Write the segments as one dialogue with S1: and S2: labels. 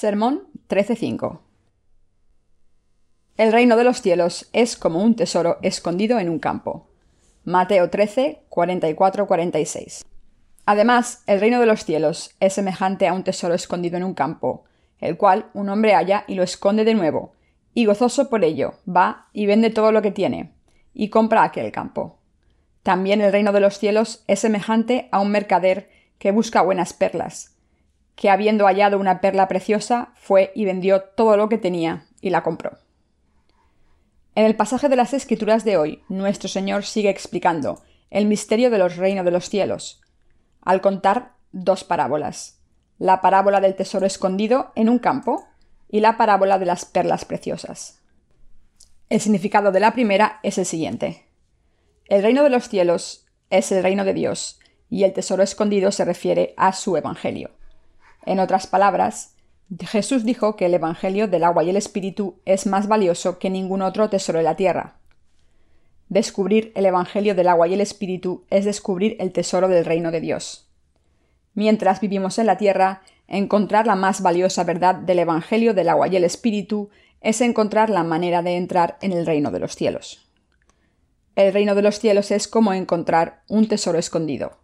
S1: Sermón 13:5 El reino de los cielos es como un tesoro escondido en un campo. Mateo 13, 44-46. Además, el reino de los cielos es semejante a un tesoro escondido en un campo, el cual un hombre halla y lo esconde de nuevo, y gozoso por ello, va y vende todo lo que tiene, y compra aquel campo. También el reino de los cielos es semejante a un mercader que busca buenas perlas, que habiendo hallado una perla preciosa, fue y vendió todo lo que tenía y la compró. En el pasaje de las Escrituras de hoy, nuestro Señor sigue explicando el misterio de los reinos de los cielos, al contar dos parábolas, la parábola del tesoro escondido en un campo y la parábola de las perlas preciosas. El significado de la primera es el siguiente. El reino de los cielos es el reino de Dios, y el tesoro escondido se refiere a su Evangelio. En otras palabras, Jesús dijo que el Evangelio del agua y el Espíritu es más valioso que ningún otro tesoro de la tierra. Descubrir el Evangelio del agua y el Espíritu es descubrir el tesoro del reino de Dios. Mientras vivimos en la tierra, encontrar la más valiosa verdad del Evangelio del agua y el Espíritu es encontrar la manera de entrar en el reino de los cielos. El reino de los cielos es como encontrar un tesoro escondido.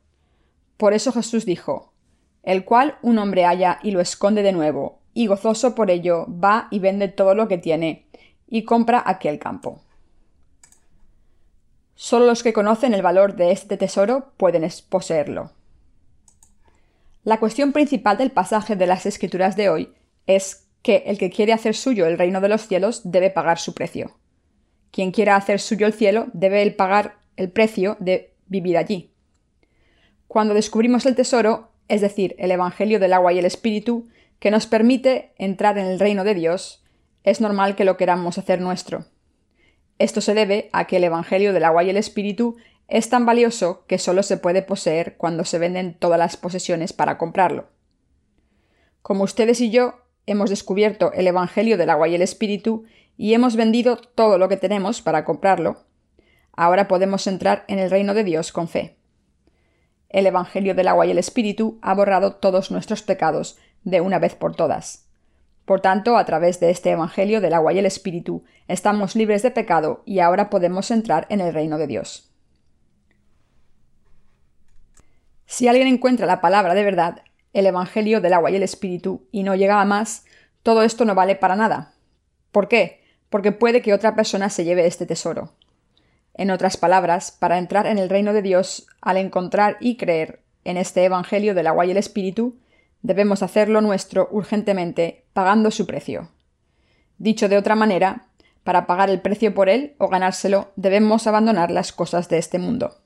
S1: Por eso Jesús dijo, el cual un hombre halla y lo esconde de nuevo, y gozoso por ello va y vende todo lo que tiene, y compra aquel campo. Solo los que conocen el valor de este tesoro pueden poseerlo. La cuestión principal del pasaje de las Escrituras de hoy es que el que quiere hacer suyo el reino de los cielos debe pagar su precio. Quien quiera hacer suyo el cielo debe pagar el precio de vivir allí. Cuando descubrimos el tesoro, es decir, el Evangelio del agua y el Espíritu, que nos permite entrar en el reino de Dios, es normal que lo queramos hacer nuestro. Esto se debe a que el Evangelio del agua y el Espíritu es tan valioso que solo se puede poseer cuando se venden todas las posesiones para comprarlo. Como ustedes y yo hemos descubierto el Evangelio del agua y el Espíritu y hemos vendido todo lo que tenemos para comprarlo, ahora podemos entrar en el reino de Dios con fe. El Evangelio del agua y el Espíritu ha borrado todos nuestros pecados de una vez por todas. Por tanto, a través de este Evangelio del agua y el Espíritu, estamos libres de pecado y ahora podemos entrar en el reino de Dios. Si alguien encuentra la palabra de verdad, el Evangelio del agua y el Espíritu, y no llega a más, todo esto no vale para nada. ¿Por qué? Porque puede que otra persona se lleve este tesoro. En otras palabras, para entrar en el reino de Dios, al encontrar y creer en este Evangelio del agua y el Espíritu, debemos hacerlo nuestro urgentemente, pagando su precio. Dicho de otra manera, para pagar el precio por él o ganárselo, debemos abandonar las cosas de este mundo.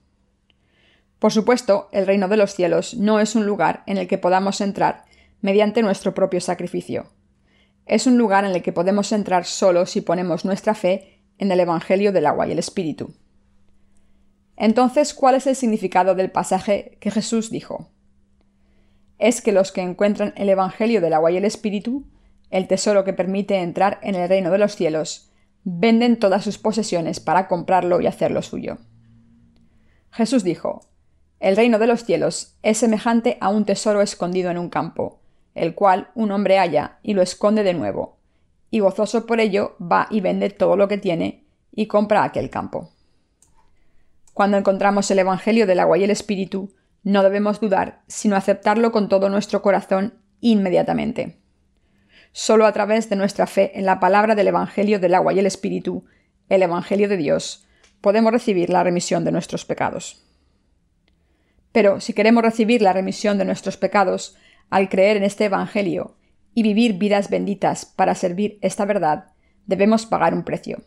S1: Por supuesto, el reino de los cielos no es un lugar en el que podamos entrar mediante nuestro propio sacrificio. Es un lugar en el que podemos entrar solo si ponemos nuestra fe en el Evangelio del agua y el Espíritu. Entonces, ¿cuál es el significado del pasaje que Jesús dijo? Es que los que encuentran el Evangelio del agua y el Espíritu, el tesoro que permite entrar en el reino de los cielos, venden todas sus posesiones para comprarlo y hacerlo suyo. Jesús dijo, El reino de los cielos es semejante a un tesoro escondido en un campo, el cual un hombre halla y lo esconde de nuevo, y gozoso por ello va y vende todo lo que tiene y compra aquel campo. Cuando encontramos el Evangelio del agua y el Espíritu, no debemos dudar, sino aceptarlo con todo nuestro corazón inmediatamente. Solo a través de nuestra fe en la palabra del Evangelio del agua y el Espíritu, el Evangelio de Dios, podemos recibir la remisión de nuestros pecados. Pero si queremos recibir la remisión de nuestros pecados, al creer en este Evangelio y vivir vidas benditas para servir esta verdad, debemos pagar un precio.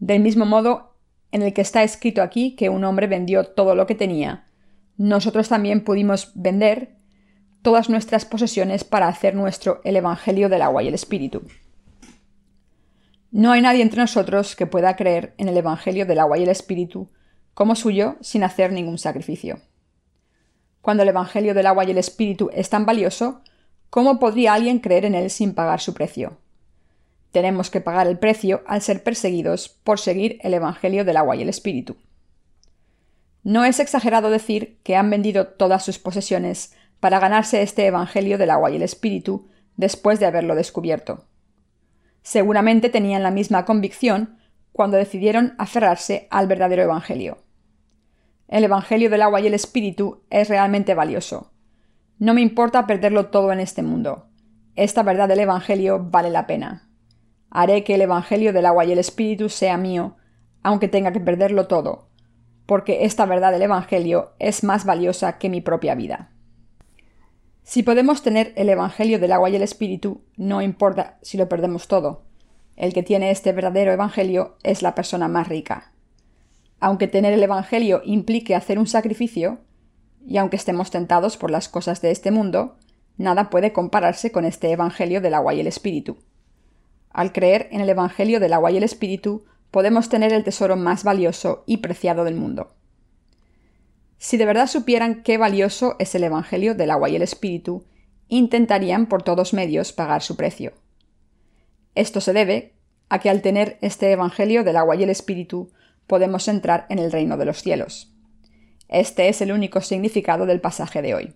S1: Del mismo modo en el que está escrito aquí que un hombre vendió todo lo que tenía, nosotros también pudimos vender todas nuestras posesiones para hacer nuestro el Evangelio del agua y el Espíritu. No hay nadie entre nosotros que pueda creer en el Evangelio del agua y el Espíritu como suyo sin hacer ningún sacrificio. Cuando el Evangelio del agua y el Espíritu es tan valioso, ¿Cómo podría alguien creer en él sin pagar su precio? Tenemos que pagar el precio al ser perseguidos por seguir el Evangelio del agua y el Espíritu. No es exagerado decir que han vendido todas sus posesiones para ganarse este Evangelio del agua y el Espíritu, después de haberlo descubierto. Seguramente tenían la misma convicción cuando decidieron aferrarse al verdadero Evangelio. El Evangelio del agua y el Espíritu es realmente valioso. No me importa perderlo todo en este mundo. Esta verdad del Evangelio vale la pena. Haré que el Evangelio del agua y el Espíritu sea mío, aunque tenga que perderlo todo, porque esta verdad del Evangelio es más valiosa que mi propia vida. Si podemos tener el Evangelio del agua y el Espíritu, no importa si lo perdemos todo. El que tiene este verdadero Evangelio es la persona más rica. Aunque tener el Evangelio implique hacer un sacrificio, y aunque estemos tentados por las cosas de este mundo, nada puede compararse con este Evangelio del agua y el Espíritu. Al creer en el Evangelio del agua y el Espíritu, podemos tener el tesoro más valioso y preciado del mundo. Si de verdad supieran qué valioso es el Evangelio del agua y el Espíritu, intentarían por todos medios pagar su precio. Esto se debe a que al tener este Evangelio del agua y el Espíritu podemos entrar en el reino de los cielos. Este es el único significado del pasaje de hoy.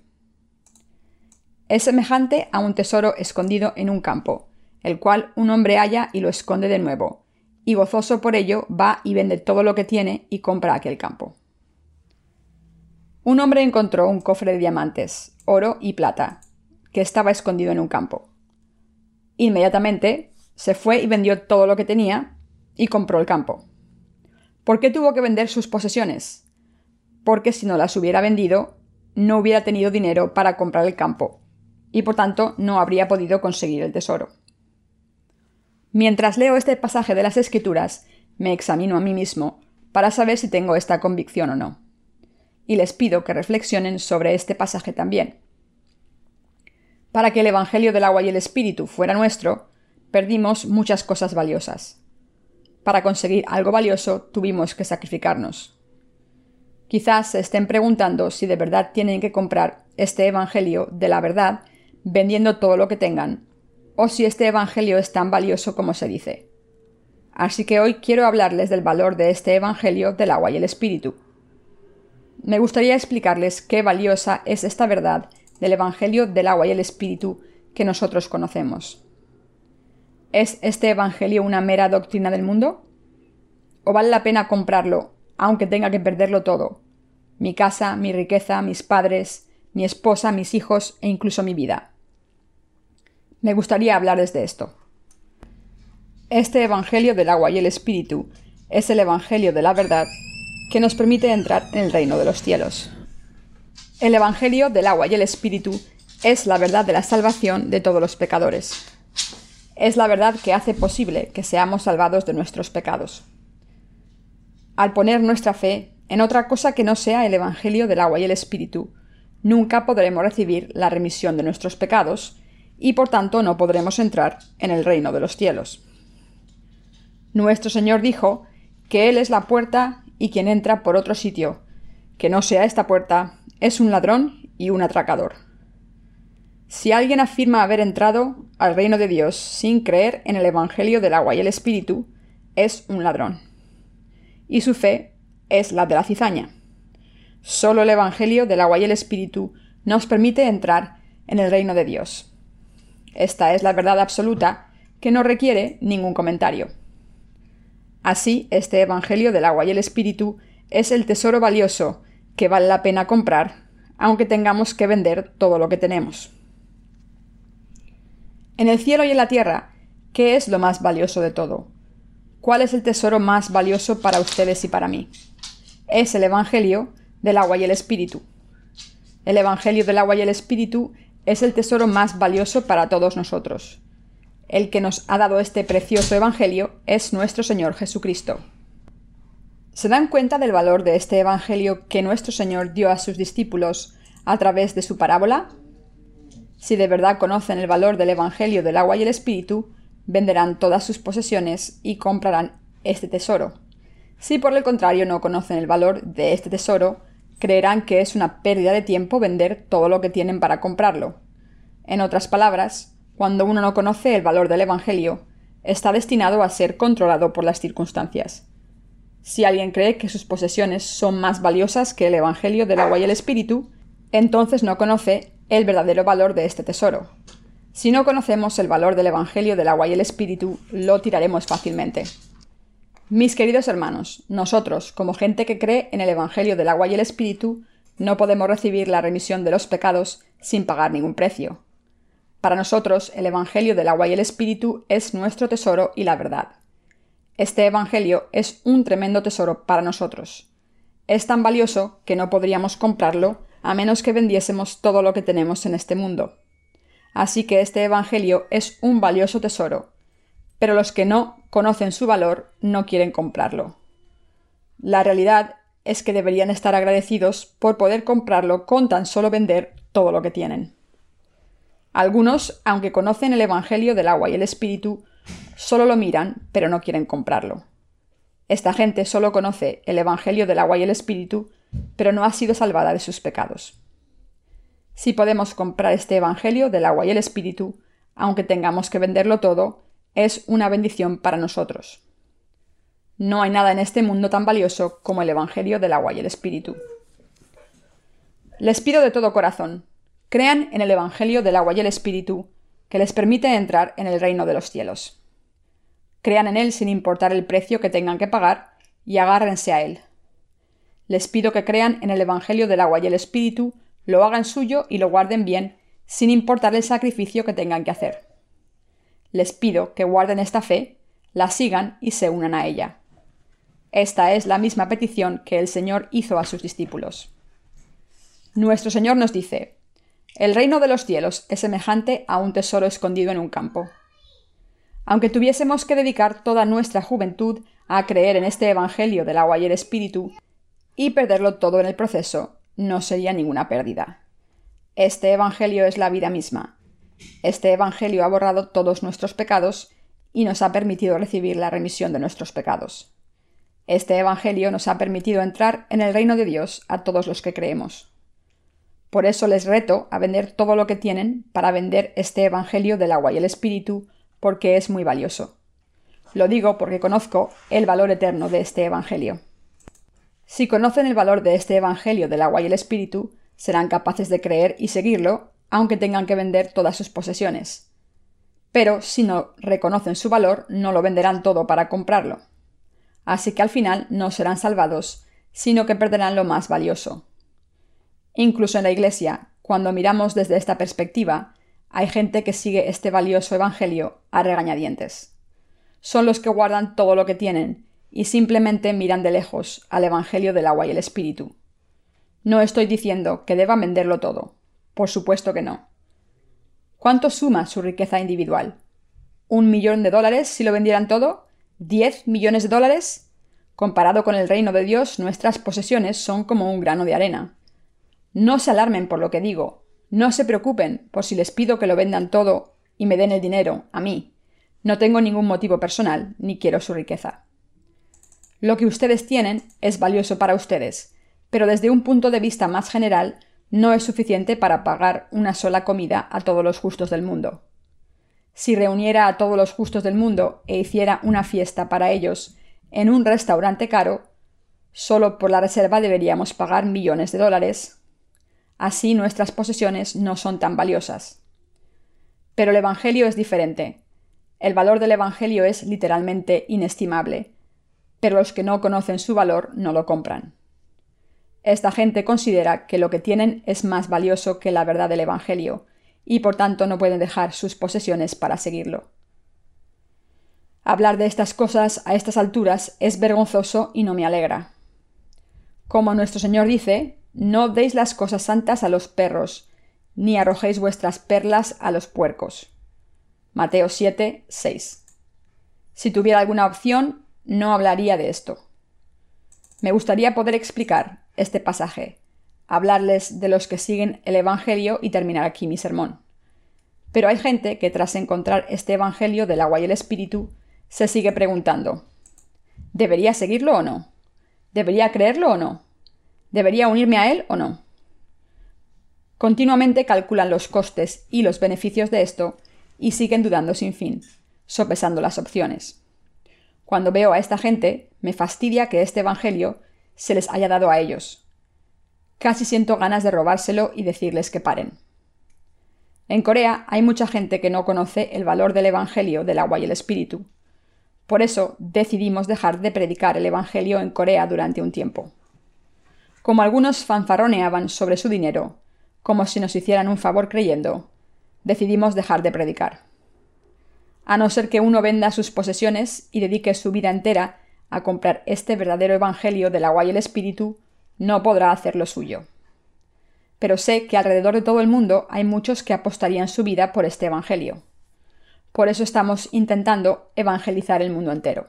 S1: Es semejante a un tesoro escondido en un campo, el cual un hombre halla y lo esconde de nuevo, y gozoso por ello va y vende todo lo que tiene y compra aquel campo. Un hombre encontró un cofre de diamantes, oro y plata, que estaba escondido en un campo. Inmediatamente se fue y vendió todo lo que tenía y compró el campo. ¿Por qué tuvo que vender sus posesiones? Porque si no las hubiera vendido, no hubiera tenido dinero para comprar el campo, y por tanto no habría podido conseguir el tesoro. Mientras leo este pasaje de las Escrituras, me examino a mí mismo para saber si tengo esta convicción o no. Y les pido que reflexionen sobre este pasaje también. Para que el Evangelio del agua y el Espíritu fuera nuestro, perdimos muchas cosas valiosas. Para conseguir algo valioso tuvimos que sacrificarnos. Quizás se estén preguntando si de verdad tienen que comprar este Evangelio de la verdad vendiendo todo lo que tengan o si este Evangelio es tan valioso como se dice. Así que hoy quiero hablarles del valor de este Evangelio del agua y el Espíritu. Me gustaría explicarles qué valiosa es esta verdad del Evangelio del agua y el Espíritu que nosotros conocemos. ¿Es este Evangelio una mera doctrina del mundo? ¿O vale la pena comprarlo, aunque tenga que perderlo todo? Mi casa, mi riqueza, mis padres, mi esposa, mis hijos e incluso mi vida. Me gustaría hablarles de esto. Este Evangelio del agua y el Espíritu es el Evangelio de la verdad que nos permite entrar en el reino de los cielos. El Evangelio del agua y el Espíritu es la verdad de la salvación de todos los pecadores. Es la verdad que hace posible que seamos salvados de nuestros pecados. Al poner nuestra fe en otra cosa que no sea el Evangelio del agua y el Espíritu, nunca podremos recibir la remisión de nuestros pecados y por tanto no podremos entrar en el reino de los cielos. Nuestro Señor dijo que Él es la puerta y quien entra por otro sitio, que no sea esta puerta, es un ladrón y un atracador. Si alguien afirma haber entrado al reino de Dios sin creer en el Evangelio del agua y el Espíritu, es un ladrón. Y su fe es la de la cizaña. Solo el Evangelio del agua y el Espíritu nos permite entrar en el reino de Dios. Esta es la verdad absoluta que no requiere ningún comentario. Así, este Evangelio del agua y el Espíritu es el tesoro valioso que vale la pena comprar, aunque tengamos que vender todo lo que tenemos. En el cielo y en la tierra, ¿qué es lo más valioso de todo? ¿Cuál es el tesoro más valioso para ustedes y para mí? Es el Evangelio del agua y el Espíritu. El Evangelio del agua y el Espíritu es el tesoro más valioso para todos nosotros. El que nos ha dado este precioso Evangelio es nuestro Señor Jesucristo. ¿Se dan cuenta del valor de este Evangelio que nuestro Señor dio a sus discípulos a través de su parábola? Si de verdad conocen el valor del Evangelio del agua y el Espíritu, venderán todas sus posesiones y comprarán este tesoro. Si por el contrario no conocen el valor de este tesoro, creerán que es una pérdida de tiempo vender todo lo que tienen para comprarlo. En otras palabras, cuando uno no conoce el valor del Evangelio, está destinado a ser controlado por las circunstancias. Si alguien cree que sus posesiones son más valiosas que el Evangelio del agua y el Espíritu, entonces no conoce el verdadero valor de este tesoro. Si no conocemos el valor del Evangelio del agua y el Espíritu, lo tiraremos fácilmente. Mis queridos hermanos, nosotros, como gente que cree en el Evangelio del agua y el Espíritu, no podemos recibir la remisión de los pecados sin pagar ningún precio. Para nosotros, el Evangelio del agua y el Espíritu es nuestro tesoro y la verdad. Este Evangelio es un tremendo tesoro para nosotros. Es tan valioso que no podríamos comprarlo a menos que vendiésemos todo lo que tenemos en este mundo. Así que este Evangelio es un valioso tesoro, pero los que no conocen su valor no quieren comprarlo. La realidad es que deberían estar agradecidos por poder comprarlo con tan solo vender todo lo que tienen. Algunos, aunque conocen el Evangelio del agua y el Espíritu, solo lo miran, pero no quieren comprarlo. Esta gente solo conoce el Evangelio del agua y el Espíritu, pero no ha sido salvada de sus pecados. Si podemos comprar este Evangelio del agua y el Espíritu, aunque tengamos que venderlo todo, es una bendición para nosotros. No hay nada en este mundo tan valioso como el Evangelio del agua y el Espíritu. Les pido de todo corazón, crean en el Evangelio del agua y el Espíritu, que les permite entrar en el reino de los cielos. Crean en él sin importar el precio que tengan que pagar y agárrense a él. Les pido que crean en el Evangelio del agua y el Espíritu lo hagan suyo y lo guarden bien, sin importar el sacrificio que tengan que hacer. Les pido que guarden esta fe, la sigan y se unan a ella. Esta es la misma petición que el Señor hizo a sus discípulos. Nuestro Señor nos dice, El reino de los cielos es semejante a un tesoro escondido en un campo. Aunque tuviésemos que dedicar toda nuestra juventud a creer en este Evangelio del agua y el Espíritu, y perderlo todo en el proceso, no sería ninguna pérdida. Este Evangelio es la vida misma. Este Evangelio ha borrado todos nuestros pecados y nos ha permitido recibir la remisión de nuestros pecados. Este Evangelio nos ha permitido entrar en el reino de Dios a todos los que creemos. Por eso les reto a vender todo lo que tienen para vender este Evangelio del agua y el Espíritu, porque es muy valioso. Lo digo porque conozco el valor eterno de este Evangelio. Si conocen el valor de este Evangelio del agua y el Espíritu, serán capaces de creer y seguirlo, aunque tengan que vender todas sus posesiones. Pero si no reconocen su valor, no lo venderán todo para comprarlo. Así que al final no serán salvados, sino que perderán lo más valioso. Incluso en la Iglesia, cuando miramos desde esta perspectiva, hay gente que sigue este valioso Evangelio a regañadientes. Son los que guardan todo lo que tienen y simplemente miran de lejos al Evangelio del agua y el Espíritu. No estoy diciendo que deba venderlo todo. Por supuesto que no. ¿Cuánto suma su riqueza individual? ¿Un millón de dólares si lo vendieran todo? ¿Diez millones de dólares? Comparado con el reino de Dios, nuestras posesiones son como un grano de arena. No se alarmen por lo que digo. No se preocupen por si les pido que lo vendan todo y me den el dinero, a mí. No tengo ningún motivo personal, ni quiero su riqueza. Lo que ustedes tienen es valioso para ustedes, pero desde un punto de vista más general no es suficiente para pagar una sola comida a todos los justos del mundo. Si reuniera a todos los justos del mundo e hiciera una fiesta para ellos en un restaurante caro, solo por la reserva deberíamos pagar millones de dólares. Así nuestras posesiones no son tan valiosas. Pero el Evangelio es diferente. El valor del Evangelio es literalmente inestimable pero los que no conocen su valor no lo compran. Esta gente considera que lo que tienen es más valioso que la verdad del Evangelio, y por tanto no pueden dejar sus posesiones para seguirlo. Hablar de estas cosas a estas alturas es vergonzoso y no me alegra. Como nuestro Señor dice, no deis las cosas santas a los perros, ni arrojéis vuestras perlas a los puercos. Mateo 7, 6. Si tuviera alguna opción, no hablaría de esto. Me gustaría poder explicar este pasaje, hablarles de los que siguen el Evangelio y terminar aquí mi sermón. Pero hay gente que tras encontrar este Evangelio del agua y el Espíritu, se sigue preguntando ¿Debería seguirlo o no? ¿Debería creerlo o no? ¿Debería unirme a él o no? Continuamente calculan los costes y los beneficios de esto y siguen dudando sin fin, sopesando las opciones. Cuando veo a esta gente, me fastidia que este Evangelio se les haya dado a ellos. Casi siento ganas de robárselo y decirles que paren. En Corea hay mucha gente que no conoce el valor del Evangelio del agua y el Espíritu. Por eso decidimos dejar de predicar el Evangelio en Corea durante un tiempo. Como algunos fanfarroneaban sobre su dinero, como si nos hicieran un favor creyendo, decidimos dejar de predicar. A no ser que uno venda sus posesiones y dedique su vida entera a comprar este verdadero Evangelio del agua y el Espíritu, no podrá hacer lo suyo pero sé que alrededor de todo el mundo hay muchos que apostarían su vida por este Evangelio. Por eso estamos intentando evangelizar el mundo entero.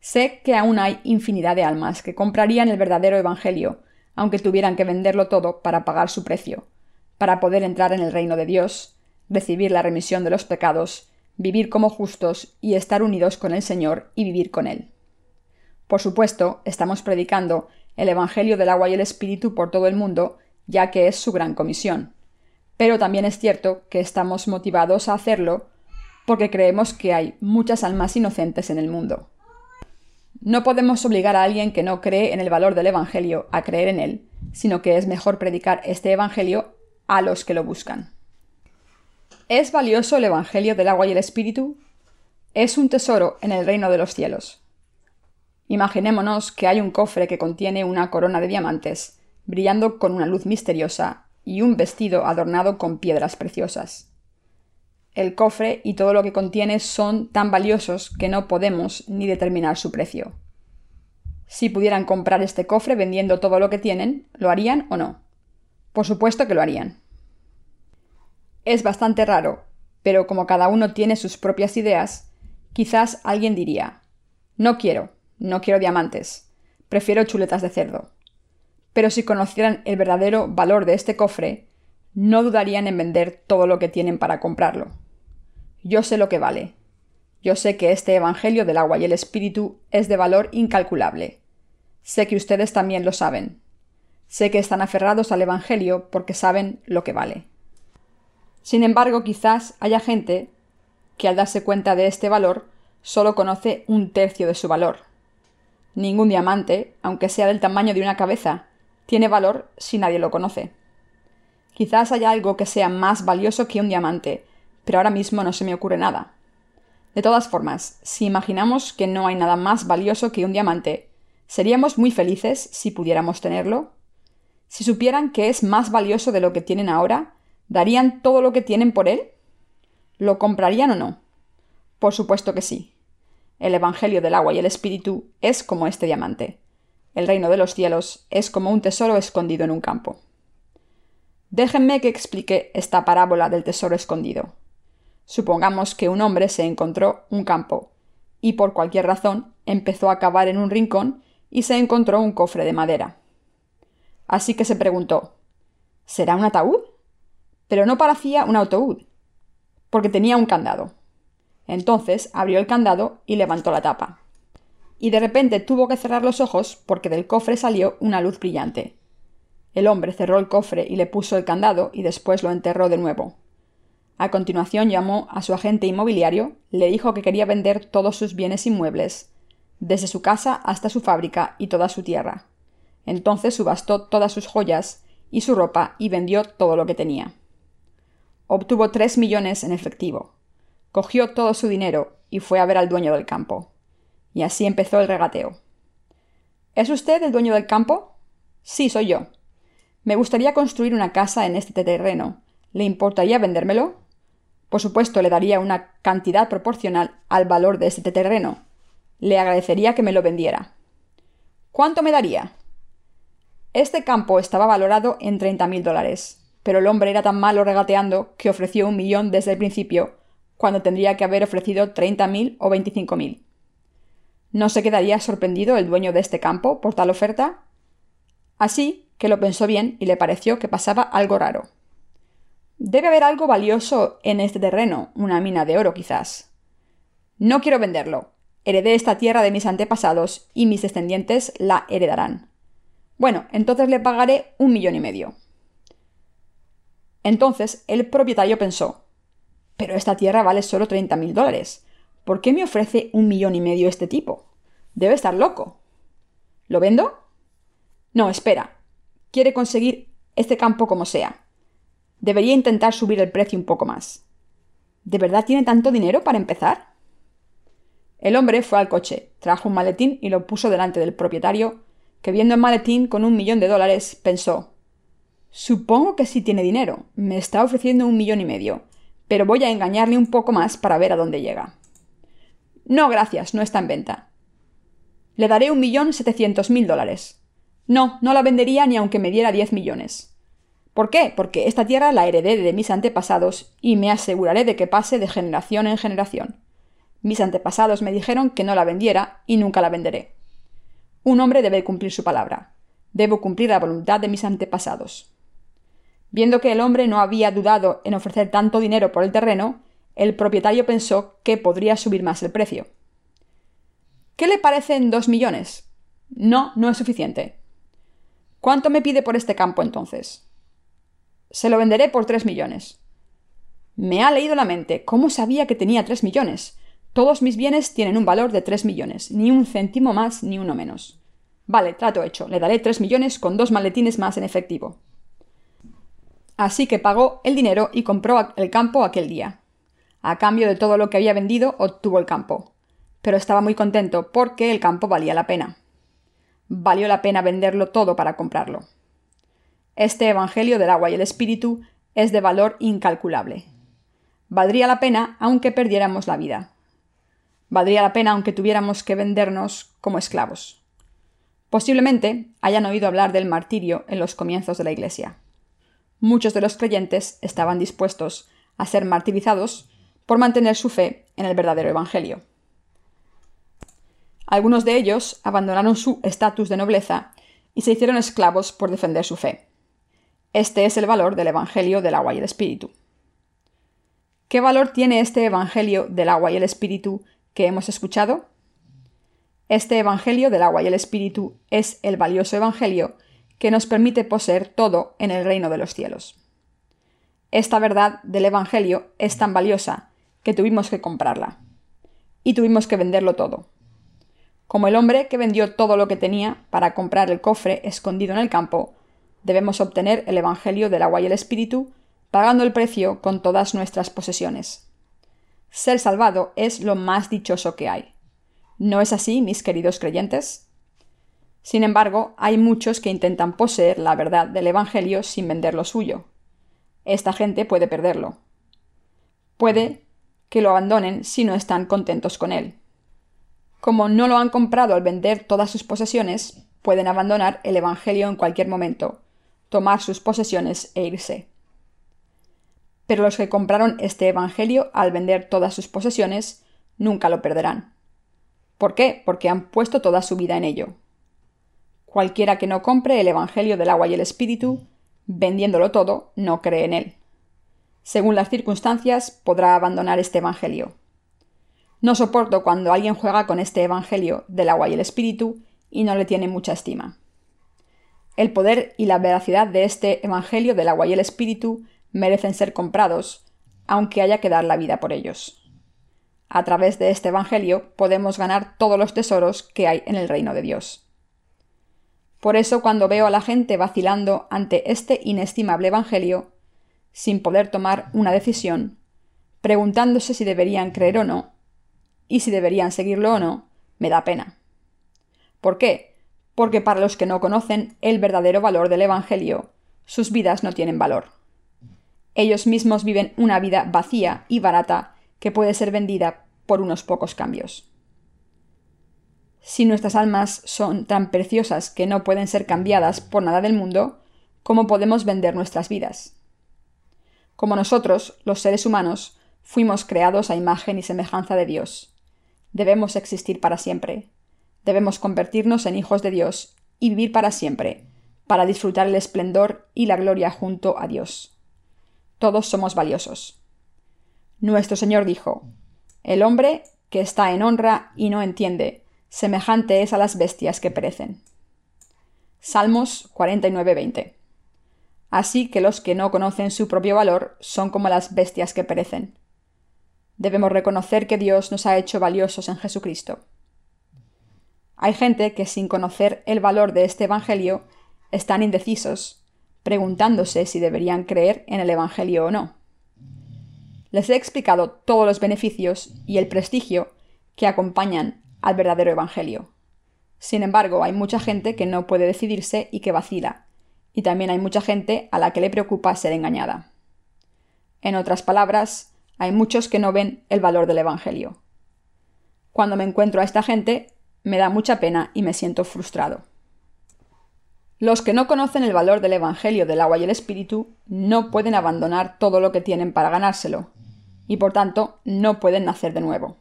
S1: Sé que aún hay infinidad de almas que comprarían el verdadero Evangelio, aunque tuvieran que venderlo todo para pagar su precio, para poder entrar en el reino de Dios, recibir la remisión de los pecados, vivir como justos y estar unidos con el Señor y vivir con Él. Por supuesto, estamos predicando el Evangelio del agua y el Espíritu por todo el mundo ya que es su gran comisión. Pero también es cierto que estamos motivados a hacerlo porque creemos que hay muchas almas inocentes en el mundo. No podemos obligar a alguien que no cree en el valor del Evangelio a creer en él, sino que es mejor predicar este Evangelio a los que lo buscan. ¿Es valioso el Evangelio del agua y el Espíritu? Es un tesoro en el reino de los cielos. Imaginémonos que hay un cofre que contiene una corona de diamantes, brillando con una luz misteriosa, y un vestido adornado con piedras preciosas. El cofre y todo lo que contiene son tan valiosos que no podemos ni determinar su precio. Si pudieran comprar este cofre vendiendo todo lo que tienen, ¿lo harían o no? Por supuesto que lo harían. Es bastante raro, pero como cada uno tiene sus propias ideas, quizás alguien diría No quiero, no quiero diamantes, prefiero chuletas de cerdo pero si conocieran el verdadero valor de este cofre, no dudarían en vender todo lo que tienen para comprarlo. Yo sé lo que vale. Yo sé que este Evangelio del agua y el Espíritu es de valor incalculable. Sé que ustedes también lo saben. Sé que están aferrados al Evangelio porque saben lo que vale. Sin embargo, quizás haya gente que al darse cuenta de este valor solo conoce un tercio de su valor. Ningún diamante, aunque sea del tamaño de una cabeza, tiene valor si nadie lo conoce. Quizás haya algo que sea más valioso que un diamante, pero ahora mismo no se me ocurre nada. De todas formas, si imaginamos que no hay nada más valioso que un diamante, ¿seríamos muy felices si pudiéramos tenerlo? Si supieran que es más valioso de lo que tienen ahora, ¿darían todo lo que tienen por él? ¿Lo comprarían o no? Por supuesto que sí. El Evangelio del agua y el Espíritu es como este diamante el reino de los cielos es como un tesoro escondido en un campo. Déjenme que explique esta parábola del tesoro escondido. Supongamos que un hombre se encontró un campo y por cualquier razón empezó a cavar en un rincón y se encontró un cofre de madera. Así que se preguntó ¿Será un ataúd? Pero no parecía un ataúd, porque tenía un candado. Entonces abrió el candado y levantó la tapa y de repente tuvo que cerrar los ojos porque del cofre salió una luz brillante. El hombre cerró el cofre y le puso el candado y después lo enterró de nuevo. A continuación llamó a su agente inmobiliario, le dijo que quería vender todos sus bienes inmuebles, desde su casa hasta su fábrica y toda su tierra. Entonces subastó todas sus joyas y su ropa y vendió todo lo que tenía. Obtuvo tres millones en efectivo. Cogió todo su dinero y fue a ver al dueño del campo. Y así empezó el regateo. ¿Es usted el dueño del campo? Sí, soy yo. Me gustaría construir una casa en este terreno. ¿Le importaría vendérmelo? Por supuesto, le daría una cantidad proporcional al valor de este terreno. Le agradecería que me lo vendiera. ¿Cuánto me daría? Este campo estaba valorado en treinta mil dólares, pero el hombre era tan malo regateando que ofreció un millón desde el principio, cuando tendría que haber ofrecido treinta mil o veinticinco mil. ¿No se quedaría sorprendido el dueño de este campo por tal oferta? Así que lo pensó bien y le pareció que pasaba algo raro. Debe haber algo valioso en este terreno, una mina de oro quizás. No quiero venderlo. Heredé esta tierra de mis antepasados y mis descendientes la heredarán. Bueno, entonces le pagaré un millón y medio. Entonces el propietario pensó, pero esta tierra vale solo treinta mil dólares. ¿Por qué me ofrece un millón y medio este tipo? Debe estar loco. ¿Lo vendo? No, espera. Quiere conseguir este campo como sea. Debería intentar subir el precio un poco más. ¿De verdad tiene tanto dinero para empezar? El hombre fue al coche, trajo un maletín y lo puso delante del propietario, que viendo el maletín con un millón de dólares, pensó Supongo que sí tiene dinero. Me está ofreciendo un millón y medio, pero voy a engañarle un poco más para ver a dónde llega. No, gracias, no está en venta. Le daré un millón setecientos mil dólares. No, no la vendería ni aunque me diera diez millones. ¿Por qué? Porque esta tierra la heredé de mis antepasados y me aseguraré de que pase de generación en generación. Mis antepasados me dijeron que no la vendiera y nunca la venderé. Un hombre debe cumplir su palabra. Debo cumplir la voluntad de mis antepasados. Viendo que el hombre no había dudado en ofrecer tanto dinero por el terreno, el propietario pensó que podría subir más el precio. ¿Qué le parecen dos millones? No, no es suficiente. ¿Cuánto me pide por este campo entonces? Se lo venderé por tres millones. Me ha leído la mente. ¿Cómo sabía que tenía tres millones? Todos mis bienes tienen un valor de tres millones, ni un céntimo más ni uno menos. Vale, trato hecho. Le daré tres millones con dos maletines más en efectivo. Así que pagó el dinero y compró el campo aquel día. A cambio de todo lo que había vendido, obtuvo el campo. Pero estaba muy contento porque el campo valía la pena. Valió la pena venderlo todo para comprarlo. Este Evangelio del agua y el Espíritu es de valor incalculable. Valdría la pena aunque perdiéramos la vida. Valdría la pena aunque tuviéramos que vendernos como esclavos. Posiblemente hayan oído hablar del martirio en los comienzos de la Iglesia. Muchos de los creyentes estaban dispuestos a ser martirizados por mantener su fe en el verdadero Evangelio. Algunos de ellos abandonaron su estatus de nobleza y se hicieron esclavos por defender su fe. Este es el valor del Evangelio del agua y el Espíritu. ¿Qué valor tiene este Evangelio del agua y el Espíritu que hemos escuchado? Este Evangelio del agua y el Espíritu es el valioso Evangelio que nos permite poseer todo en el reino de los cielos. Esta verdad del Evangelio es tan valiosa que tuvimos que comprarla. Y tuvimos que venderlo todo. Como el hombre que vendió todo lo que tenía para comprar el cofre escondido en el campo, debemos obtener el Evangelio del agua y el Espíritu, pagando el precio con todas nuestras posesiones. Ser salvado es lo más dichoso que hay. ¿No es así, mis queridos creyentes? Sin embargo, hay muchos que intentan poseer la verdad del Evangelio sin vender lo suyo. Esta gente puede perderlo. Puede que lo abandonen si no están contentos con él. Como no lo han comprado al vender todas sus posesiones, pueden abandonar el Evangelio en cualquier momento, tomar sus posesiones e irse. Pero los que compraron este Evangelio al vender todas sus posesiones nunca lo perderán. ¿Por qué? Porque han puesto toda su vida en ello. Cualquiera que no compre el Evangelio del agua y el Espíritu, vendiéndolo todo, no cree en él. Según las circunstancias, podrá abandonar este Evangelio. No soporto cuando alguien juega con este Evangelio del agua y el Espíritu y no le tiene mucha estima. El poder y la veracidad de este Evangelio del agua y el Espíritu merecen ser comprados, aunque haya que dar la vida por ellos. A través de este Evangelio podemos ganar todos los tesoros que hay en el reino de Dios. Por eso cuando veo a la gente vacilando ante este inestimable Evangelio, sin poder tomar una decisión, preguntándose si deberían creer o no, y si deberían seguirlo o no, me da pena. ¿Por qué? porque para los que no conocen el verdadero valor del Evangelio, sus vidas no tienen valor. Ellos mismos viven una vida vacía y barata que puede ser vendida por unos pocos cambios. Si nuestras almas son tan preciosas que no pueden ser cambiadas por nada del mundo, ¿cómo podemos vender nuestras vidas? Como nosotros, los seres humanos, fuimos creados a imagen y semejanza de Dios. Debemos existir para siempre, Debemos convertirnos en hijos de Dios y vivir para siempre, para disfrutar el esplendor y la gloria junto a Dios. Todos somos valiosos. Nuestro Señor dijo, El hombre que está en honra y no entiende, semejante es a las bestias que perecen. Salmos 49:20. Así que los que no conocen su propio valor son como las bestias que perecen. Debemos reconocer que Dios nos ha hecho valiosos en Jesucristo. Hay gente que sin conocer el valor de este Evangelio están indecisos, preguntándose si deberían creer en el Evangelio o no. Les he explicado todos los beneficios y el prestigio que acompañan al verdadero Evangelio. Sin embargo, hay mucha gente que no puede decidirse y que vacila, y también hay mucha gente a la que le preocupa ser engañada. En otras palabras, hay muchos que no ven el valor del Evangelio. Cuando me encuentro a esta gente, me da mucha pena y me siento frustrado. Los que no conocen el valor del Evangelio del agua y el Espíritu no pueden abandonar todo lo que tienen para ganárselo, y por tanto no pueden nacer de nuevo.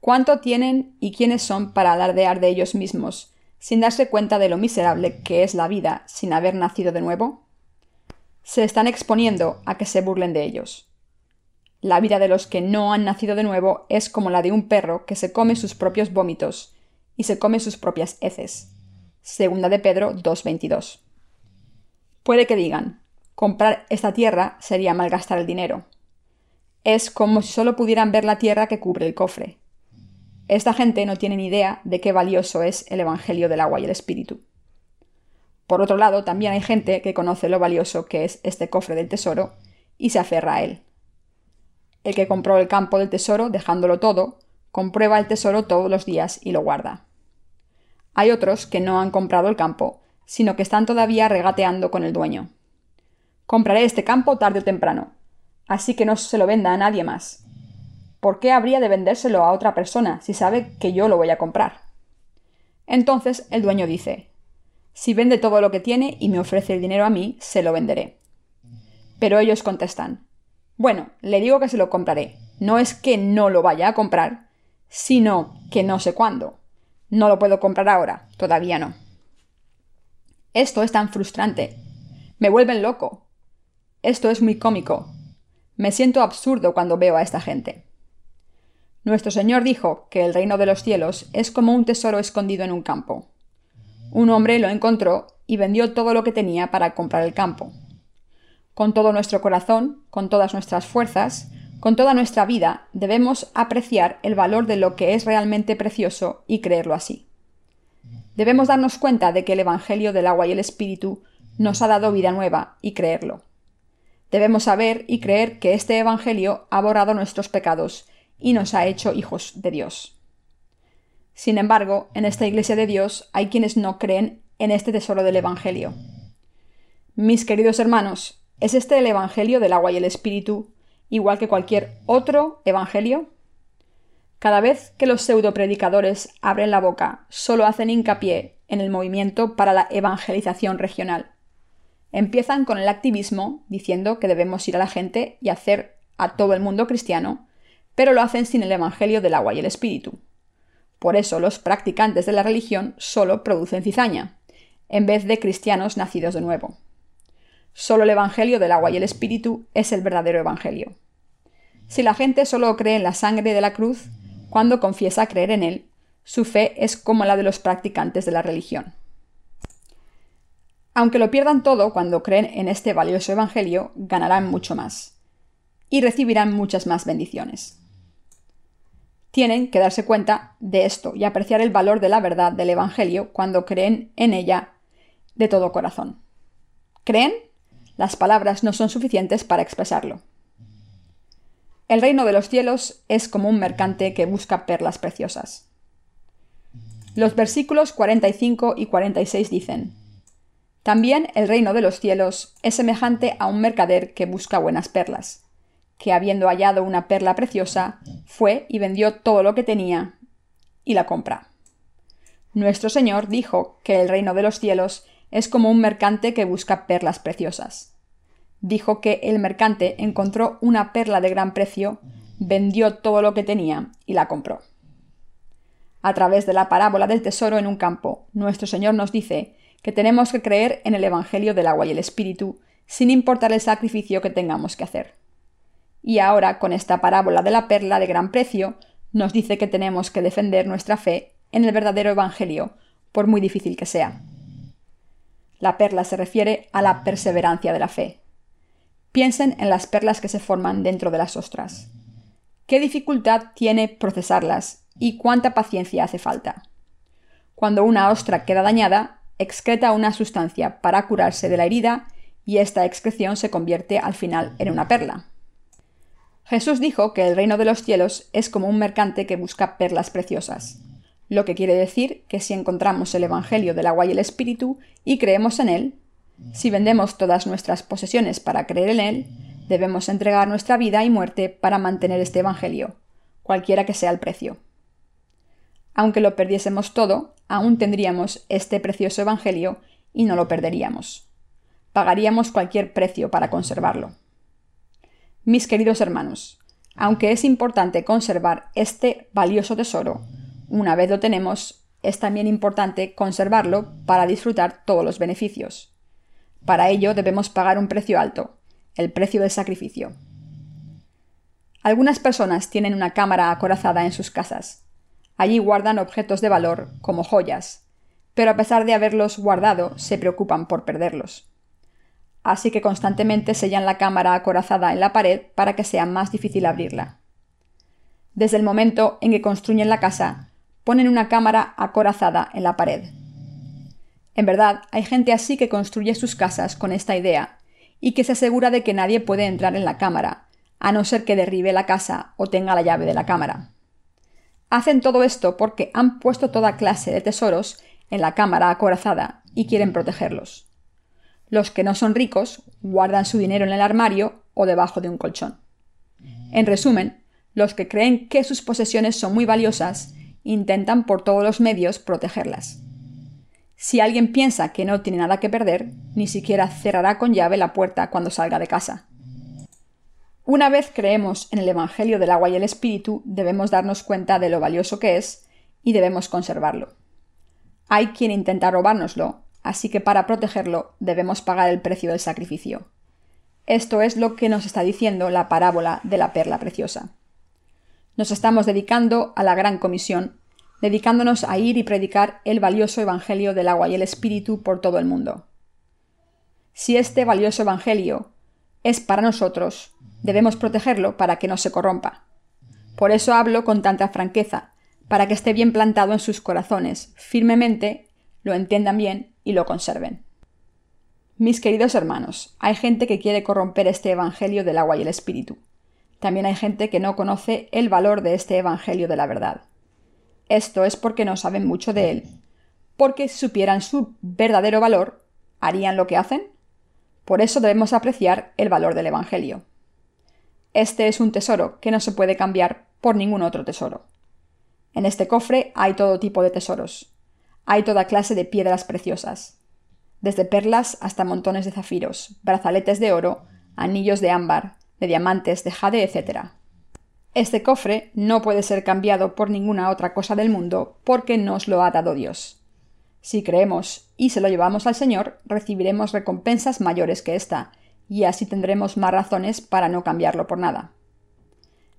S1: ¿Cuánto tienen y quiénes son para alardear de ellos mismos, sin darse cuenta de lo miserable que es la vida sin haber nacido de nuevo? Se están exponiendo a que se burlen de ellos. La vida de los que no han nacido de nuevo es como la de un perro que se come sus propios vómitos y se come sus propias heces. Segunda de Pedro 2.22. Puede que digan, comprar esta tierra sería malgastar el dinero. Es como si solo pudieran ver la tierra que cubre el cofre. Esta gente no tiene ni idea de qué valioso es el Evangelio del agua y el Espíritu. Por otro lado, también hay gente que conoce lo valioso que es este cofre del tesoro y se aferra a él. El que compró el campo del tesoro dejándolo todo, comprueba el tesoro todos los días y lo guarda. Hay otros que no han comprado el campo, sino que están todavía regateando con el dueño. Compraré este campo tarde o temprano, así que no se lo venda a nadie más. ¿Por qué habría de vendérselo a otra persona si sabe que yo lo voy a comprar? Entonces el dueño dice, si vende todo lo que tiene y me ofrece el dinero a mí, se lo venderé. Pero ellos contestan, bueno, le digo que se lo compraré. No es que no lo vaya a comprar, sino que no sé cuándo. No lo puedo comprar ahora, todavía no. Esto es tan frustrante. Me vuelven loco. Esto es muy cómico. Me siento absurdo cuando veo a esta gente. Nuestro Señor dijo que el reino de los cielos es como un tesoro escondido en un campo. Un hombre lo encontró y vendió todo lo que tenía para comprar el campo. Con todo nuestro corazón, con todas nuestras fuerzas, con toda nuestra vida, debemos apreciar el valor de lo que es realmente precioso y creerlo así. Debemos darnos cuenta de que el Evangelio del agua y el Espíritu nos ha dado vida nueva y creerlo. Debemos saber y creer que este Evangelio ha borrado nuestros pecados y nos ha hecho hijos de Dios. Sin embargo, en esta Iglesia de Dios hay quienes no creen en este tesoro del Evangelio. Mis queridos hermanos, ¿es este el Evangelio del agua y el Espíritu, igual que cualquier otro Evangelio? Cada vez que los pseudopredicadores abren la boca, solo hacen hincapié en el movimiento para la evangelización regional. Empiezan con el activismo, diciendo que debemos ir a la gente y hacer a todo el mundo cristiano, pero lo hacen sin el Evangelio del agua y el Espíritu. Por eso los practicantes de la religión solo producen cizaña, en vez de cristianos nacidos de nuevo. Solo el Evangelio del agua y el Espíritu es el verdadero Evangelio. Si la gente solo cree en la sangre de la cruz, cuando confiesa creer en él, su fe es como la de los practicantes de la religión. Aunque lo pierdan todo cuando creen en este valioso Evangelio, ganarán mucho más y recibirán muchas más bendiciones tienen que darse cuenta de esto y apreciar el valor de la verdad del Evangelio cuando creen en ella de todo corazón. ¿Creen? Las palabras no son suficientes para expresarlo. El reino de los cielos es como un mercante que busca perlas preciosas. Los versículos 45 y 46 dicen, También el reino de los cielos es semejante a un mercader que busca buenas perlas que habiendo hallado una perla preciosa, fue y vendió todo lo que tenía y la compra. Nuestro Señor dijo que el reino de los cielos es como un mercante que busca perlas preciosas. Dijo que el mercante encontró una perla de gran precio, vendió todo lo que tenía y la compró. A través de la parábola del tesoro en un campo, nuestro Señor nos dice que tenemos que creer en el Evangelio del agua y el Espíritu, sin importar el sacrificio que tengamos que hacer. Y ahora, con esta parábola de la perla de gran precio, nos dice que tenemos que defender nuestra fe en el verdadero Evangelio, por muy difícil que sea. La perla se refiere a la perseverancia de la fe. Piensen en las perlas que se forman dentro de las ostras. ¿Qué dificultad tiene procesarlas y cuánta paciencia hace falta? Cuando una ostra queda dañada, excreta una sustancia para curarse de la herida y esta excreción se convierte al final en una perla. Jesús dijo que el reino de los cielos es como un mercante que busca perlas preciosas, lo que quiere decir que si encontramos el Evangelio del agua y el Espíritu y creemos en él, si vendemos todas nuestras posesiones para creer en él, debemos entregar nuestra vida y muerte para mantener este Evangelio, cualquiera que sea el precio. Aunque lo perdiésemos todo, aún tendríamos este precioso Evangelio y no lo perderíamos. Pagaríamos cualquier precio para conservarlo. Mis queridos hermanos, aunque es importante conservar este valioso tesoro, una vez lo tenemos, es también importante conservarlo para disfrutar todos los beneficios. Para ello debemos pagar un precio alto, el precio del sacrificio. Algunas personas tienen una cámara acorazada en sus casas, Allí guardan objetos de valor, como joyas, pero a pesar de haberlos guardado, se preocupan por perderlos. Así que constantemente sellan la cámara acorazada en la pared para que sea más difícil abrirla. Desde el momento en que construyen la casa, ponen una cámara acorazada en la pared. En verdad, hay gente así que construye sus casas con esta idea, y que se asegura de que nadie puede entrar en la cámara, a no ser que derribe la casa o tenga la llave de la cámara. Hacen todo esto porque han puesto toda clase de tesoros en la cámara acorazada y quieren protegerlos. Los que no son ricos guardan su dinero en el armario o debajo de un colchón. En resumen, los que creen que sus posesiones son muy valiosas intentan por todos los medios protegerlas. Si alguien piensa que no tiene nada que perder, ni siquiera cerrará con llave la puerta cuando salga de casa. Una vez creemos en el Evangelio del agua y el Espíritu, debemos darnos cuenta de lo valioso que es y debemos conservarlo. Hay quien intenta robárnoslo, así que para protegerlo debemos pagar el precio del sacrificio. Esto es lo que nos está diciendo la parábola de la perla preciosa. Nos estamos dedicando a la gran comisión, dedicándonos a ir y predicar el valioso Evangelio del agua y el Espíritu por todo el mundo. Si este valioso Evangelio es para nosotros, Debemos protegerlo para que no se corrompa. Por eso hablo con tanta franqueza, para que esté bien plantado en sus corazones, firmemente, lo entiendan bien y lo conserven. Mis queridos hermanos, hay gente que quiere corromper este Evangelio del agua y el Espíritu. También hay gente que no conoce el valor de este Evangelio de la verdad. Esto es porque no saben mucho de él, porque si supieran su verdadero valor, ¿harían lo que hacen? Por eso debemos apreciar el valor del Evangelio. Este es un tesoro que no se puede cambiar por ningún otro tesoro. En este cofre hay todo tipo de tesoros. Hay toda clase de piedras preciosas, desde perlas hasta montones de zafiros, brazaletes de oro, anillos de ámbar, de diamantes, de jade, etc. Este cofre no puede ser cambiado por ninguna otra cosa del mundo porque nos lo ha dado Dios. Si creemos y se lo llevamos al Señor, recibiremos recompensas mayores que esta, y así tendremos más razones para no cambiarlo por nada.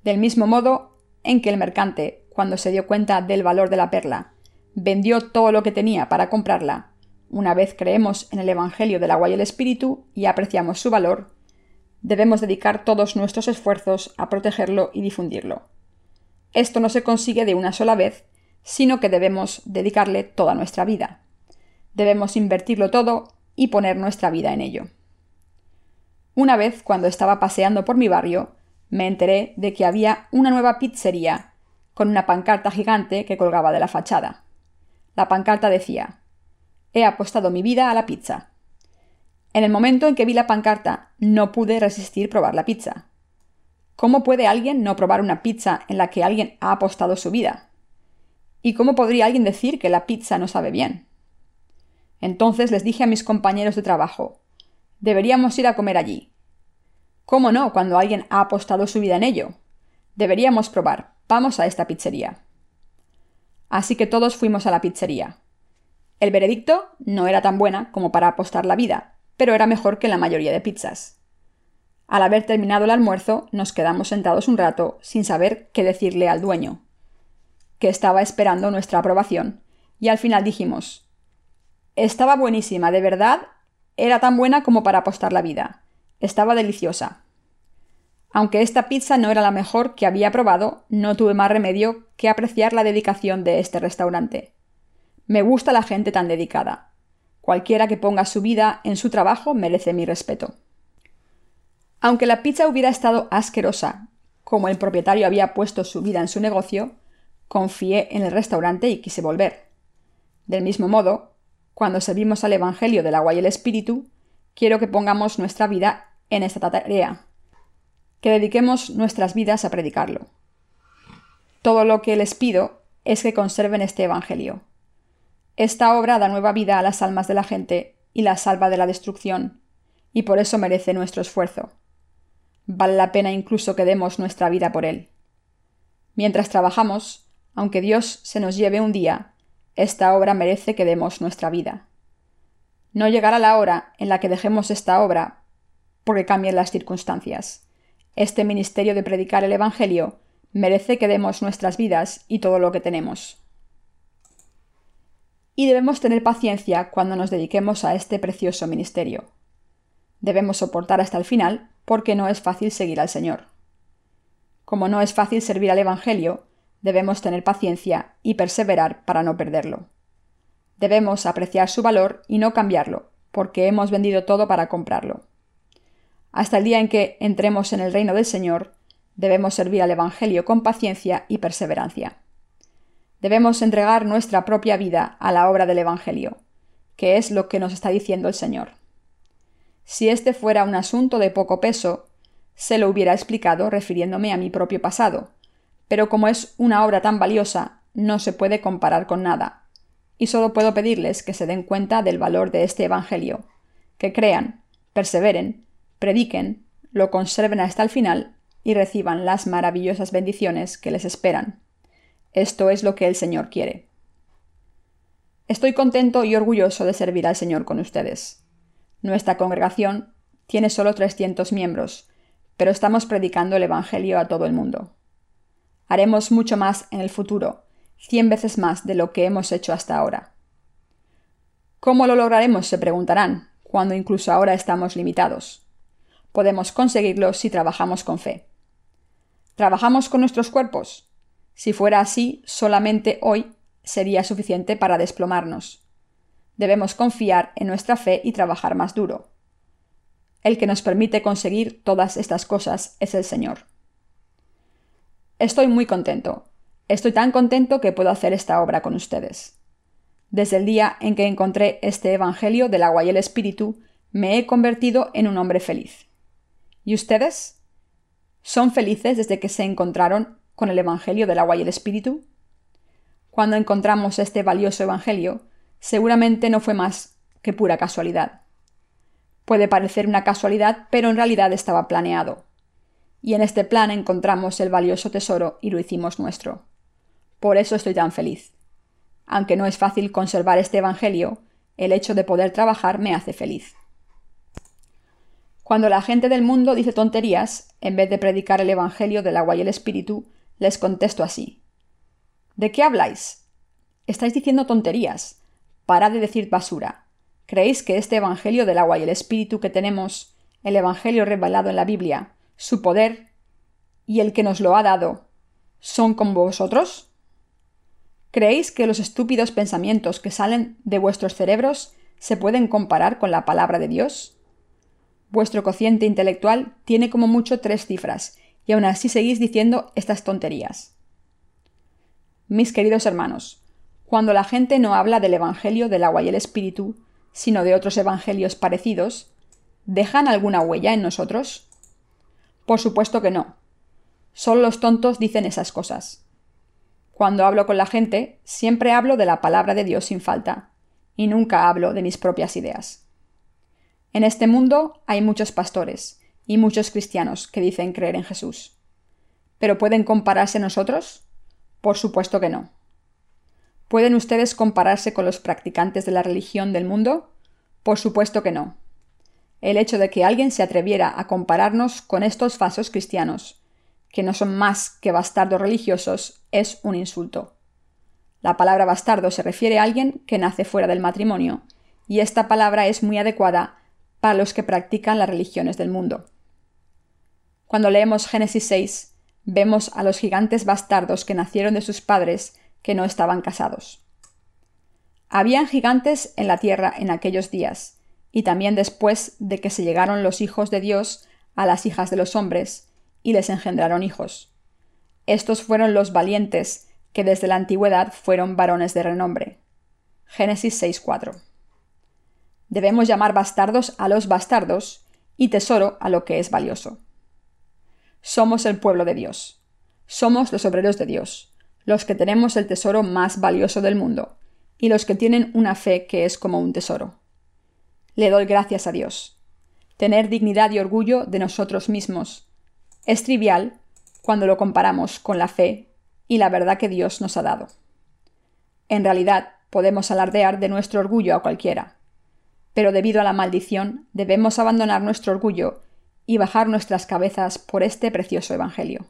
S1: Del mismo modo en que el mercante, cuando se dio cuenta del valor de la perla, vendió todo lo que tenía para comprarla, una vez creemos en el Evangelio del agua y el Espíritu y apreciamos su valor, debemos dedicar todos nuestros esfuerzos a protegerlo y difundirlo. Esto no se consigue de una sola vez, sino que debemos dedicarle toda nuestra vida. Debemos invertirlo todo y poner nuestra vida en ello. Una vez, cuando estaba paseando por mi barrio, me enteré de que había una nueva pizzería, con una pancarta gigante que colgaba de la fachada. La pancarta decía He apostado mi vida a la pizza. En el momento en que vi la pancarta, no pude resistir probar la pizza. ¿Cómo puede alguien no probar una pizza en la que alguien ha apostado su vida? ¿Y cómo podría alguien decir que la pizza no sabe bien? Entonces les dije a mis compañeros de trabajo Deberíamos ir a comer allí. ¿Cómo no cuando alguien ha apostado su vida en ello? Deberíamos probar. Vamos a esta pizzería. Así que todos fuimos a la pizzería. El veredicto no era tan buena como para apostar la vida, pero era mejor que la mayoría de pizzas. Al haber terminado el almuerzo, nos quedamos sentados un rato sin saber qué decirle al dueño, que estaba esperando nuestra aprobación, y al final dijimos Estaba buenísima, de verdad, era tan buena como para apostar la vida. Estaba deliciosa. Aunque esta pizza no era la mejor que había probado, no tuve más remedio que apreciar la dedicación de este restaurante. Me gusta la gente tan dedicada. Cualquiera que ponga su vida en su trabajo merece mi respeto. Aunque la pizza hubiera estado asquerosa, como el propietario había puesto su vida en su negocio, confié en el restaurante y quise volver. Del mismo modo, cuando servimos al Evangelio del agua y el Espíritu, quiero que pongamos nuestra vida en esta tarea, que dediquemos nuestras vidas a predicarlo. Todo lo que les pido es que conserven este Evangelio. Esta obra da nueva vida a las almas de la gente y la salva de la destrucción, y por eso merece nuestro esfuerzo. Vale la pena incluso que demos nuestra vida por él. Mientras trabajamos, aunque Dios se nos lleve un día, esta obra merece que demos nuestra vida. No llegará la hora en la que dejemos esta obra porque cambien las circunstancias. Este ministerio de predicar el Evangelio merece que demos nuestras vidas y todo lo que tenemos. Y debemos tener paciencia cuando nos dediquemos a este precioso ministerio. Debemos soportar hasta el final porque no es fácil seguir al Señor. Como no es fácil servir al Evangelio, debemos tener paciencia y perseverar para no perderlo. Debemos apreciar su valor y no cambiarlo, porque hemos vendido todo para comprarlo. Hasta el día en que entremos en el reino del Señor, debemos servir al Evangelio con paciencia y perseverancia. Debemos entregar nuestra propia vida a la obra del Evangelio, que es lo que nos está diciendo el Señor. Si este fuera un asunto de poco peso, se lo hubiera explicado refiriéndome a mi propio pasado, pero como es una obra tan valiosa, no se puede comparar con nada, y solo puedo pedirles que se den cuenta del valor de este Evangelio, que crean, perseveren, prediquen, lo conserven hasta el final y reciban las maravillosas bendiciones que les esperan. Esto es lo que el Señor quiere. Estoy contento y orgulloso de servir al Señor con ustedes. Nuestra congregación tiene solo 300 miembros, pero estamos predicando el Evangelio a todo el mundo. Haremos mucho más en el futuro, cien veces más de lo que hemos hecho hasta ahora. ¿Cómo lo lograremos? se preguntarán, cuando incluso ahora estamos limitados. Podemos conseguirlo si trabajamos con fe. ¿Trabajamos con nuestros cuerpos? Si fuera así, solamente hoy sería suficiente para desplomarnos. Debemos confiar en nuestra fe y trabajar más duro. El que nos permite conseguir todas estas cosas es el Señor. Estoy muy contento. Estoy tan contento que puedo hacer esta obra con ustedes. Desde el día en que encontré este Evangelio del agua y el Espíritu, me he convertido en un hombre feliz. ¿Y ustedes? ¿Son felices desde que se encontraron con el Evangelio del agua y el Espíritu? Cuando encontramos este valioso Evangelio, seguramente no fue más que pura casualidad. Puede parecer una casualidad, pero en realidad estaba planeado. Y en este plan encontramos el valioso tesoro y lo hicimos nuestro. Por eso estoy tan feliz. Aunque no es fácil conservar este Evangelio, el hecho de poder trabajar me hace feliz. Cuando la gente del mundo dice tonterías, en vez de predicar el Evangelio del agua y el Espíritu, les contesto así. ¿De qué habláis? Estáis diciendo tonterías. Parad de decir basura. ¿Creéis que este Evangelio del agua y el Espíritu que tenemos, el Evangelio revelado en la Biblia, su poder y el que nos lo ha dado, son con vosotros? ¿Creéis que los estúpidos pensamientos que salen de vuestros cerebros se pueden comparar con la palabra de Dios? Vuestro cociente intelectual tiene como mucho tres cifras, y aún así seguís diciendo estas tonterías. Mis queridos hermanos, cuando la gente no habla del Evangelio del agua y el Espíritu, sino de otros evangelios parecidos, ¿dejan alguna huella en nosotros? Por supuesto que no. Solo los tontos dicen esas cosas. Cuando hablo con la gente, siempre hablo de la palabra de Dios sin falta, y nunca hablo de mis propias ideas. En este mundo hay muchos pastores y muchos cristianos que dicen creer en Jesús. ¿Pero pueden compararse nosotros? Por supuesto que no. ¿Pueden ustedes compararse con los practicantes de la religión del mundo? Por supuesto que no. El hecho de que alguien se atreviera a compararnos con estos falsos cristianos, que no son más que bastardos religiosos, es un insulto. La palabra bastardo se refiere a alguien que nace fuera del matrimonio, y esta palabra es muy adecuada para los que practican las religiones del mundo. Cuando leemos Génesis 6, vemos a los gigantes bastardos que nacieron de sus padres que no estaban casados. Habían gigantes en la tierra en aquellos días, y también después de que se llegaron los hijos de Dios a las hijas de los hombres, y les engendraron hijos. Estos fueron los valientes, que desde la antigüedad fueron varones de renombre. Génesis 6.4. Debemos llamar bastardos a los bastardos y tesoro a lo que es valioso. Somos el pueblo de Dios. Somos los obreros de Dios, los que tenemos el tesoro más valioso del mundo, y los que tienen una fe que es como un tesoro. Le doy gracias a Dios. Tener dignidad y orgullo de nosotros mismos es trivial cuando lo comparamos con la fe y la verdad que Dios nos ha dado. En realidad, podemos alardear de nuestro orgullo a cualquiera, pero debido a la maldición debemos abandonar nuestro orgullo y bajar nuestras cabezas por este precioso Evangelio.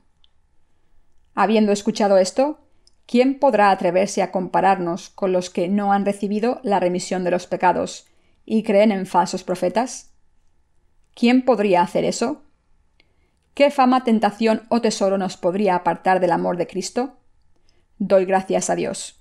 S1: Habiendo escuchado esto, ¿quién podrá atreverse a compararnos con los que no han recibido la remisión de los pecados y creen en falsos profetas? ¿Quién podría hacer eso? ¿Qué fama, tentación o tesoro nos podría apartar del amor de Cristo? Doy gracias a Dios.